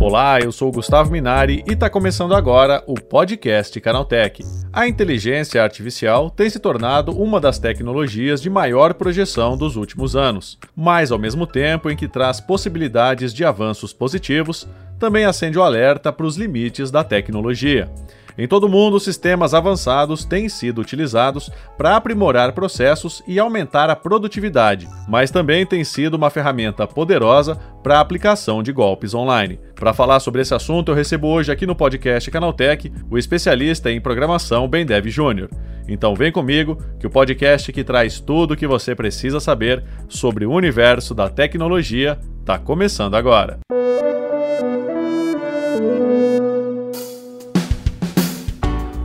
Olá, eu sou Gustavo Minari e está começando agora o podcast Canaltech. A inteligência artificial tem se tornado uma das tecnologias de maior projeção dos últimos anos, mas ao mesmo tempo em que traz possibilidades de avanços positivos, também acende o alerta para os limites da tecnologia. Em todo o mundo, sistemas avançados têm sido utilizados para aprimorar processos e aumentar a produtividade, mas também tem sido uma ferramenta poderosa para a aplicação de golpes online. Para falar sobre esse assunto, eu recebo hoje aqui no podcast Canaltech o especialista em programação Bendev Júnior. Então vem comigo que o podcast que traz tudo o que você precisa saber sobre o universo da tecnologia está começando agora.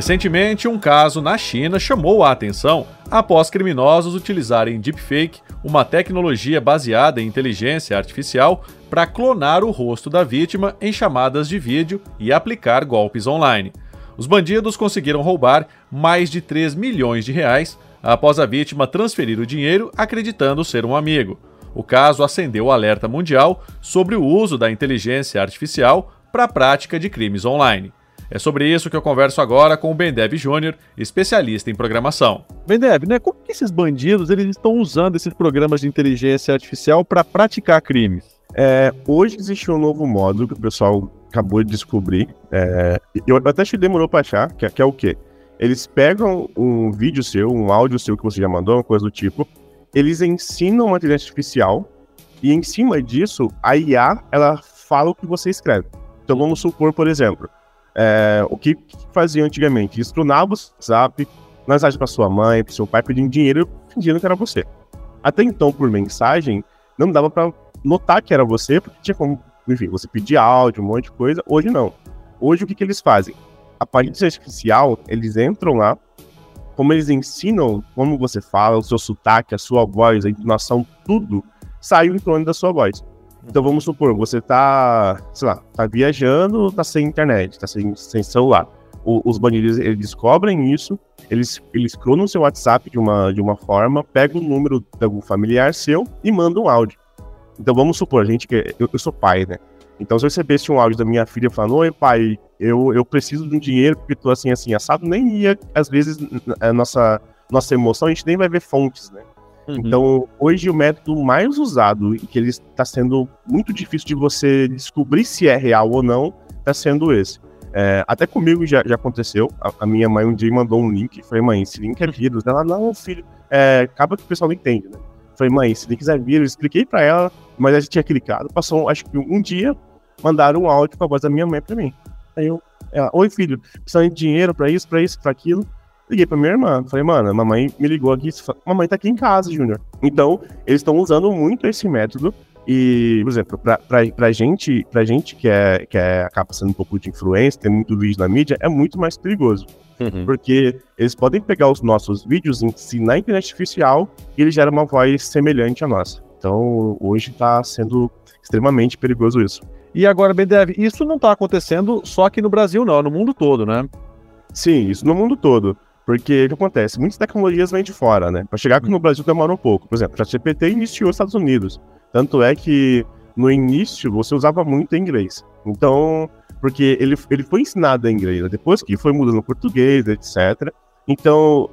Recentemente, um caso na China chamou a atenção após criminosos utilizarem deepfake, uma tecnologia baseada em inteligência artificial, para clonar o rosto da vítima em chamadas de vídeo e aplicar golpes online. Os bandidos conseguiram roubar mais de 3 milhões de reais após a vítima transferir o dinheiro acreditando ser um amigo. O caso acendeu o alerta mundial sobre o uso da inteligência artificial para a prática de crimes online. É sobre isso que eu converso agora com o Bendev Júnior, especialista em programação. Bendev, né, como que esses bandidos eles estão usando esses programas de inteligência artificial para praticar crimes? É, hoje existe um novo modo que o pessoal acabou de descobrir. É, eu até acho que demorou para achar, que, é, que é o quê? Eles pegam um vídeo seu, um áudio seu que você já mandou, uma coisa do tipo, eles ensinam uma inteligência artificial e em cima disso, a IA, ela fala o que você escreve. Então vamos supor, por exemplo, é, o que, que fazia antigamente? Escrunava o WhatsApp, mensagem para sua mãe, para seu pai, pedindo dinheiro, fingindo que era você. Até então, por mensagem, não dava para notar que era você, porque tinha como, enfim, você pedir áudio, um monte de coisa. Hoje não. Hoje o que, que eles fazem? A inteligência artificial, eles entram lá, como eles ensinam como você fala, o seu sotaque, a sua voz, a entonação, tudo sai em torno da sua voz. Então vamos supor, você tá, sei lá, tá viajando, tá sem internet, tá sem, sem celular. O, os bandidos, eles descobrem isso, eles, eles clonam seu WhatsApp de uma, de uma forma, pegam o número de algum familiar seu e mandam um áudio. Então vamos supor, a gente que eu, eu sou pai, né? Então se eu recebesse um áudio da minha filha falando, oi pai, eu, eu preciso de um dinheiro porque tô assim, assim, assado, nem ia, às vezes, a nossa, nossa emoção, a gente nem vai ver fontes, né? Uhum. Então, hoje o método mais usado e que ele está sendo muito difícil de você descobrir se é real ou não, está sendo esse. É, até comigo já, já aconteceu. A, a, minha mãe um dia mandou um link. Falei, mãe, esse link é vírus. Ela, não, filho. É, acaba que o pessoal não entende, né? Falei, mãe, esse link é vírus. Expliquei pra ela, mas ela já tinha clicado. Passou, acho que um dia, mandaram um áudio com a voz da minha mãe pra mim. Aí eu, ela, oi, filho, precisando de dinheiro pra isso, pra isso, pra aquilo. Liguei pra minha irmã. Falei, mano, a mamãe me ligou aqui. Mamãe tá aqui em casa, Júnior. Então, eles estão usando muito esse método. E, por exemplo, pra, pra, pra, gente, pra gente que, é, que é, acaba sendo um pouco de influência, tem muito vídeo na mídia, é muito mais perigoso. Uhum. Porque eles podem pegar os nossos vídeos, ensinar a internet artificial e ele gera uma voz semelhante à nossa. Então, hoje está sendo extremamente perigoso isso. E agora, BDF, isso não está acontecendo só aqui no Brasil, não, no mundo todo, né? Sim, isso no mundo todo. Porque o que acontece? Muitas tecnologias vêm de fora, né? Para chegar aqui no Brasil demora um pouco. Por exemplo, a GPT iniciou nos Estados Unidos. Tanto é que no início você usava muito inglês. Então, porque ele, ele foi ensinado em inglês, né? depois que foi mudando português, etc. Então,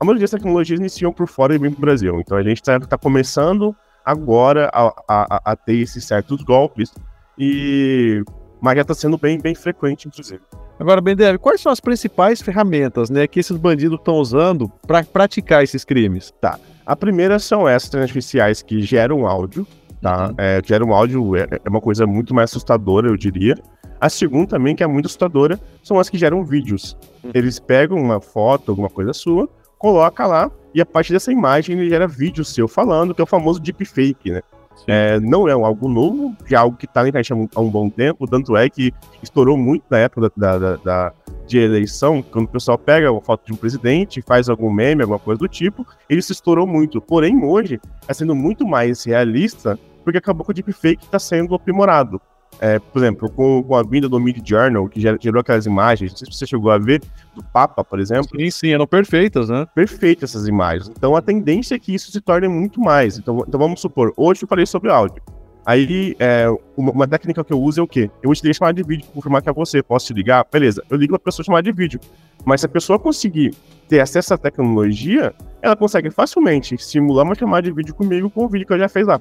a maioria das tecnologias iniciam por fora e vem para o Brasil. Então a gente está tá começando agora a, a, a, ter esses certos golpes. E mas já está sendo bem, bem frequente, inclusive. Agora, Bendev, quais são as principais ferramentas né, que esses bandidos estão usando para praticar esses crimes? Tá. A primeira são essas artificiais que geram áudio, tá? Uhum. É, geram áudio é, é uma coisa muito mais assustadora, eu diria. A segunda também, que é muito assustadora, são as que geram vídeos. Uhum. Eles pegam uma foto, alguma coisa sua, coloca lá, e a partir dessa imagem ele gera vídeo seu falando, que é o famoso deepfake, né? É, não é algo novo, é algo que está na internet há um, bom tempo, tanto é que estourou muito na época da, da, da, de eleição, quando o pessoal pega uma foto de um presidente, faz algum meme, alguma coisa do tipo, ele se estourou muito. Porém, hoje, está sendo muito mais realista, porque acabou que o deepfake está sendo aprimorado. É, por exemplo, com, com, a vinda do Mid Journal, que gerou aquelas imagens, não sei se você chegou a ver, do Papa, por exemplo. Sim, sim, eram perfeitas, né? Perfeitas essas imagens. Então a tendência é que isso se torne muito mais. Então, então vamos supor, hoje eu falei sobre áudio. Aí, é, uma, uma, técnica que eu uso é o quê? Eu utilizei chamada de vídeo para confirmar que é você. Posso te ligar? Beleza. Eu ligo para a pessoa chamada de vídeo. Mas se a pessoa conseguir ter acesso à tecnologia, ela consegue facilmente simular uma chamada de vídeo comigo com o vídeo que eu já fez lá.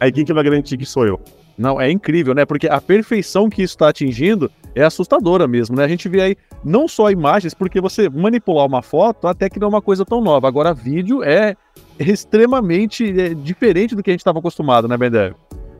Aí quem que vai garantir que sou eu? Não, é incrível, né? Porque a perfeição que isso está atingindo é assustadora mesmo, né? A gente vê aí não só imagens, porque você manipular uma foto até que não é uma coisa tão nova. Agora, vídeo é extremamente é, diferente do que a gente estava acostumado, né, Bender?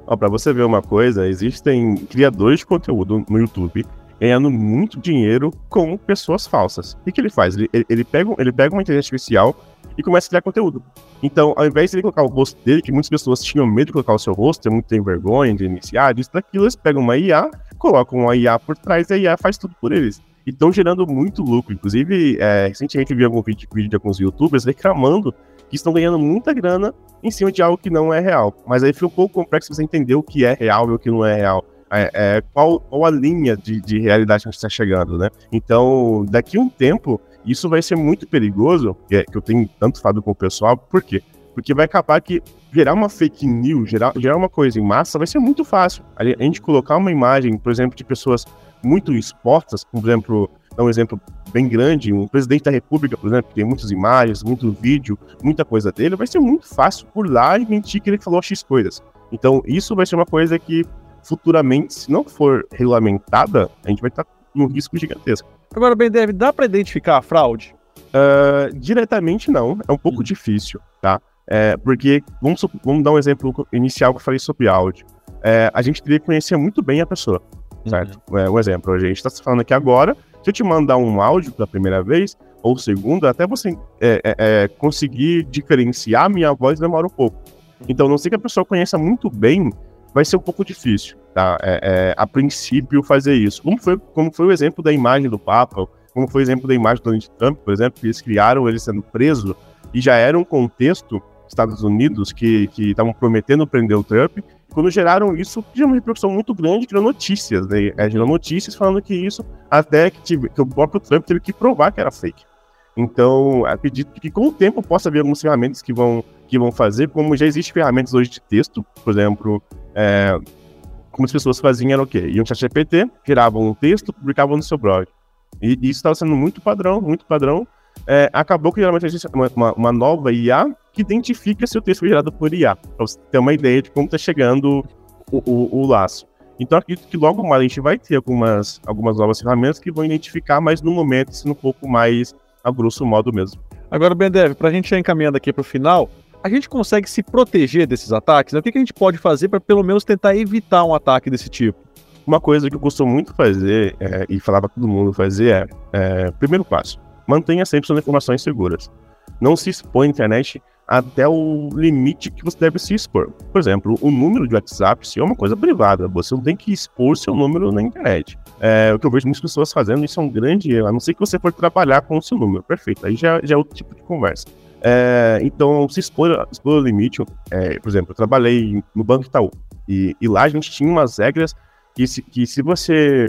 Ó, pra você ver uma coisa, existem criadores de conteúdo no YouTube ganhando muito dinheiro com pessoas falsas. O que, que ele faz? Ele, ele, ele, pega, ele pega uma inteligência artificial e começa a criar conteúdo. Então, ao invés de ele colocar o rosto dele, que muitas pessoas tinham medo de colocar o seu rosto, tem muito vergonha de iniciar, disso, daquilo, eles pegam uma IA, colocam uma IA por trás e a IA faz tudo por eles. E estão gerando muito lucro. Inclusive, é, recentemente eu vi algum vídeo, vídeo de alguns youtubers reclamando que estão ganhando muita grana em cima de algo que não é real. Mas aí fica um pouco complexo você entender o que é real e o que não é real. É, é, qual, qual a linha de, de realidade que a gente está chegando, né? Então, daqui a um tempo, isso vai ser muito perigoso, que, é, que eu tenho tanto falado com o pessoal, por quê? Porque vai acabar que gerar uma fake news, gerar, gerar uma coisa em massa, vai ser muito fácil. A gente colocar uma imagem, por exemplo, de pessoas muito expostas, por exemplo, dar um exemplo bem grande, um presidente da república, por exemplo, que tem muitas imagens, muito vídeo, muita coisa dele, vai ser muito fácil por lá e mentir que ele falou X coisas. Então, isso vai ser uma coisa que futuramente, se não for regulamentada, a gente vai estar num risco gigantesco. Agora, bem, deve dá para identificar a fraude? Uh, diretamente não, é um pouco hum. difícil, tá? É, porque, vamos, vamos dar um exemplo inicial que eu falei sobre áudio. É, a gente teria que conhecer muito bem a pessoa, certo? Uhum. É, um exemplo, a gente está falando aqui agora, se eu te mandar um áudio pela primeira vez, ou segunda, até você é, é, é conseguir diferenciar a minha voz demora um pouco. Então, não sei que a pessoa conheça muito bem, vai ser um pouco difícil tá? É, é, a princípio fazer isso. Como foi, como foi o exemplo da imagem do Papa, como foi o exemplo da imagem do Donald Trump, por exemplo, que eles criaram ele sendo preso e já era um contexto Estados Unidos que estavam prometendo prender o Trump. Quando geraram isso, gerou uma repercussão muito grande, gerou notícias, né? É, gerou notícias falando que isso, até que, tive, que o próprio Trump teve que provar que era fake. Então, acredito que com o tempo possa haver algumas ferramentas que vão, que vão fazer, como já existem ferramentas hoje de texto, por exemplo, é, como as pessoas faziam era o quê? Iam no ChatGPT, geravam um texto, publicavam no seu blog. E, e isso estava sendo muito padrão, muito padrão. É, acabou que geralmente existe uma, uma, uma, nova IA que identifica se o texto foi gerado por IA, para você ter uma ideia de como está chegando o, o, o, laço. Então acredito que logo mais a gente vai ter algumas, algumas novas ferramentas que vão identificar, mas no momento sendo um pouco mais a grosso modo mesmo. Agora, Bendev, para a gente já encaminhando aqui para o final, a gente consegue se proteger desses ataques? Né? O que, que a gente pode fazer para pelo menos tentar evitar um ataque desse tipo? Uma coisa que eu costumo muito fazer é, e falar para todo mundo fazer é, é, primeiro passo, mantenha sempre suas informações seguras. Não se expõe à internet até o limite que você deve se expor. Por exemplo, o número de WhatsApp se é uma coisa privada, você não tem que expor seu número na internet. É, o que eu vejo muitas pessoas fazendo, isso é um grande erro, a não ser que você for trabalhar com o seu número. Perfeito, aí já, já é outro tipo de conversa. É, então, se expor, expor o limite, é, por exemplo, eu trabalhei no Banco Itaú e, e, lá a gente tinha umas regras que se, que se você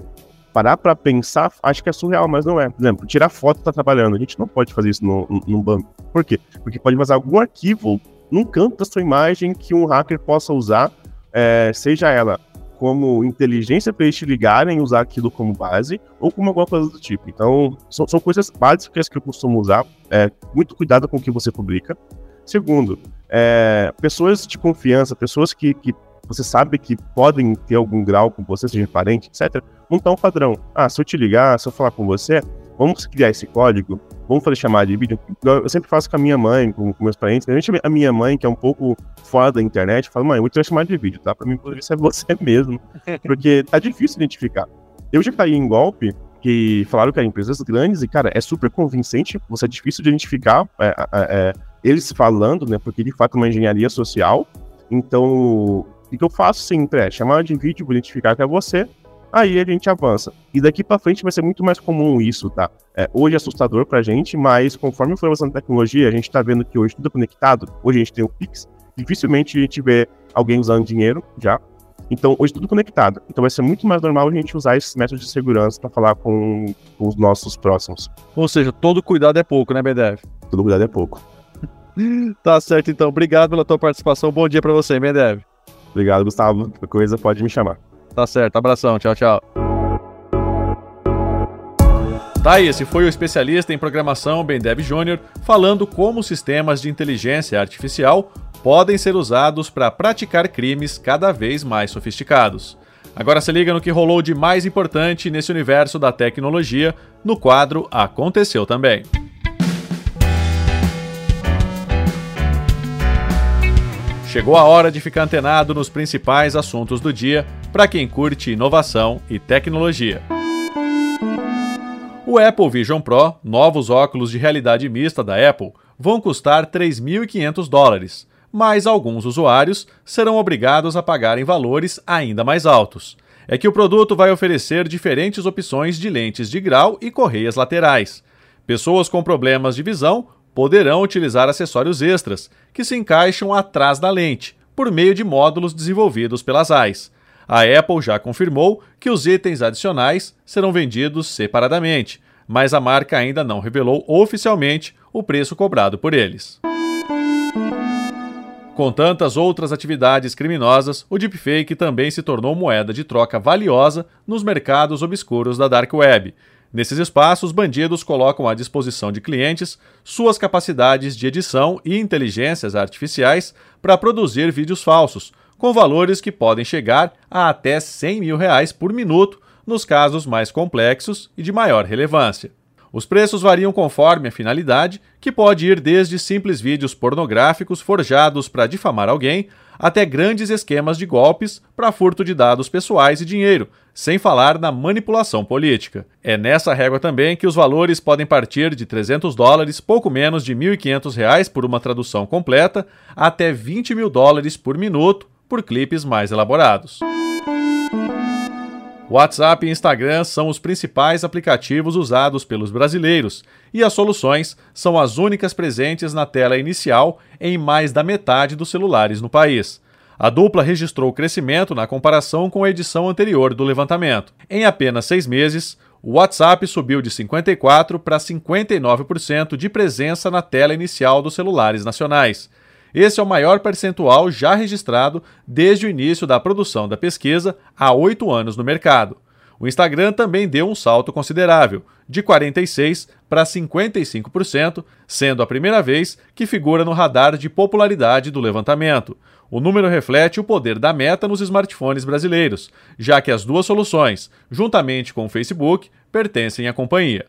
parar para pensar, acho que é surreal, mas não é. Por exemplo, tirar foto tá trabalhando, a gente não pode fazer isso no, no, no banco. Por quê? Porque pode vazar algum arquivo num canto da sua imagem que um hacker possa usar, é, seja ela como inteligência para eles te ligarem, usar aquilo como base, ou como alguma coisa do tipo. Então, são, são coisas básicas que eu costumo usar. É, muito cuidado com o que você publica. Segundo, é, pessoas de confiança, pessoas que, que você sabe que podem ter algum grau com você, seja parente, etc., montar um padrão. Ah, se eu te ligar, se eu falar com você, vamos criar esse código, vamos fazer chamada de vídeo. Eu sempre faço com a minha mãe, com, com meus parentes. A minha mãe, que é um pouco fora da internet, fala, mãe, eu vou ter chamada de vídeo, tá? Pra mim poder ser você mesmo. Porque tá difícil identificar. Eu já caí em golpe que falaram que eram empresas grandes e, cara, é super convincente, você é difícil de identificar é, é, é, eles falando, né? Porque de fato é uma engenharia social. Então, o que eu faço sempre é chamar de vídeo, vou identificar que é você, aí a gente avança. E daqui para frente vai ser muito mais comum isso, tá? É, hoje é assustador pra gente, mas conforme for avançando a tecnologia, a gente tá vendo que hoje tudo é conectado, hoje a gente tem o Pix, dificilmente a gente vê alguém usando dinheiro já. Então, hoje tudo conectado. Então vai ser muito mais normal a gente usar esses métodos de segurança para falar com, com, os nossos próximos. Ou seja, todo cuidado é pouco, né, BDF? Todo cuidado é pouco. tá certo, então. Obrigado pela tua participação. Bom dia para você, BDF. Obrigado, Gustavo. Qualquer coisa pode me chamar. Tá certo, abração, tchau, tchau. Tá esse foi o especialista em programação Bendev Júnior falando como sistemas de inteligência artificial podem ser usados para praticar crimes cada vez mais sofisticados. Agora se liga no que rolou de mais importante nesse universo da tecnologia no quadro Aconteceu também. Chegou a hora de ficar antenado nos principais assuntos do dia para quem curte inovação e tecnologia. O Apple Vision Pro, novos óculos de realidade mista da Apple, vão custar 3.500 dólares, mas alguns usuários serão obrigados a pagarem valores ainda mais altos. É que o produto vai oferecer diferentes opções de lentes de grau e correias laterais. Pessoas com problemas de visão poderão utilizar acessórios extras, que se encaixam atrás da lente, por meio de módulos desenvolvidos pelas AIS. A Apple já confirmou que os itens adicionais serão vendidos separadamente, mas a marca ainda não revelou oficialmente o preço cobrado por eles. Com tantas outras atividades criminosas, o deepfake também se tornou moeda de troca valiosa nos mercados obscuros da Dark Web. Nesses espaços, bandidos colocam à disposição de clientes suas capacidades de edição e inteligências artificiais para produzir vídeos falsos, com valores que podem chegar a até 100 mil reais por minuto nos casos mais complexos e de maior relevância. Os preços variam conforme a finalidade, que pode ir desde simples vídeos pornográficos forjados para difamar alguém, até grandes esquemas de golpes para furto de dados pessoais e dinheiro, sem falar na manipulação política. É nessa régua também que os valores podem partir de 300 dólares, pouco menos de 1.500 reais por uma tradução completa, até 20 mil dólares por minuto por clipes mais elaborados. WhatsApp e Instagram são os principais aplicativos usados pelos brasileiros e as soluções são as únicas presentes na tela inicial em mais da metade dos celulares no país. A dupla registrou crescimento na comparação com a edição anterior do levantamento. Em apenas seis meses, o WhatsApp subiu de 54% para 59% de presença na tela inicial dos celulares nacionais esse é o maior percentual já registrado desde o início da produção da pesquisa, há oito anos no mercado. O Instagram também deu um salto considerável, de 46% para 55%, sendo a primeira vez que figura no radar de popularidade do levantamento. O número reflete o poder da meta nos smartphones brasileiros, já que as duas soluções, juntamente com o Facebook, pertencem à companhia.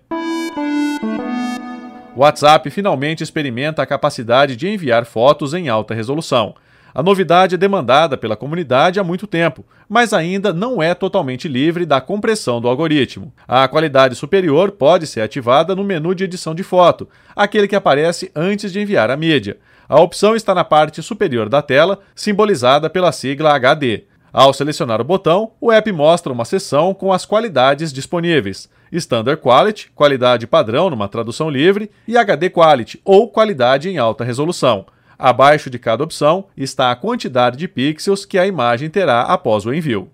O WhatsApp finalmente experimenta a capacidade de enviar fotos em alta resolução. A novidade é demandada pela comunidade há muito tempo, mas ainda não é totalmente livre da compressão do algoritmo. A qualidade superior pode ser ativada no menu de edição de foto, aquele que aparece antes de enviar a mídia. A opção está na parte superior da tela, simbolizada pela sigla HD. Ao selecionar o botão, o app mostra uma seção com as qualidades disponíveis. Standard Quality, qualidade padrão numa tradução livre, e HD Quality, ou qualidade em alta resolução. Abaixo de cada opção está a quantidade de pixels que a imagem terá após o envio.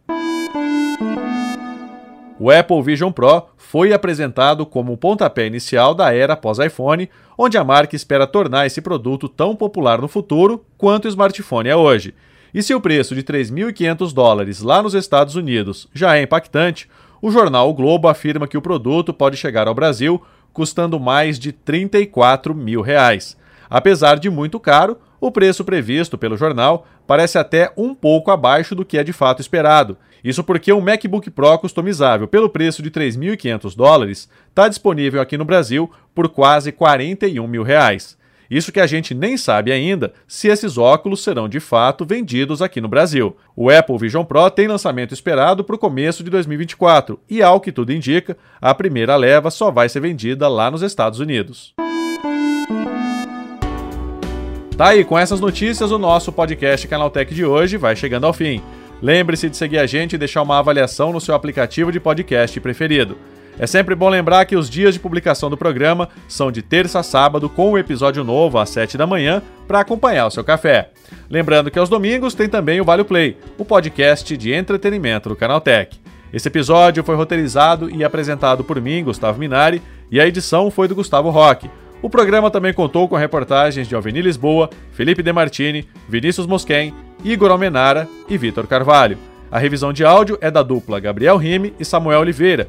O Apple Vision Pro foi apresentado como o pontapé inicial da era pós-iPhone, onde a marca espera tornar esse produto tão popular no futuro quanto o smartphone é hoje. E se o preço de 3.500 dólares lá nos Estados Unidos já é impactante, o jornal o Globo afirma que o produto pode chegar ao Brasil custando mais de 34 mil reais. Apesar de muito caro, o preço previsto pelo jornal parece até um pouco abaixo do que é de fato esperado. Isso porque um MacBook Pro customizável pelo preço de 3.500 dólares está disponível aqui no Brasil por quase 41 mil reais. Isso que a gente nem sabe ainda se esses óculos serão de fato vendidos aqui no Brasil. O Apple Vision Pro tem lançamento esperado para o começo de 2024 e, ao que tudo indica, a primeira leva só vai ser vendida lá nos Estados Unidos. Tá aí, com essas notícias, o nosso podcast Canaltech de hoje vai chegando ao fim. Lembre-se de seguir a gente e deixar uma avaliação no seu aplicativo de podcast preferido. É sempre bom lembrar que os dias de publicação do programa são de terça a sábado, com o um episódio novo às 7 da manhã, para acompanhar o seu café. Lembrando que aos domingos tem também o Vale Play, o podcast de entretenimento do Canaltech. Esse episódio foi roteirizado e apresentado por mim, Gustavo Minari, e a edição foi do Gustavo Roque. O programa também contou com reportagens de Alveni Lisboa, Felipe Demartini, Vinícius Mosquen, Igor Almenara e Vitor Carvalho. A revisão de áudio é da dupla Gabriel Rime e Samuel Oliveira,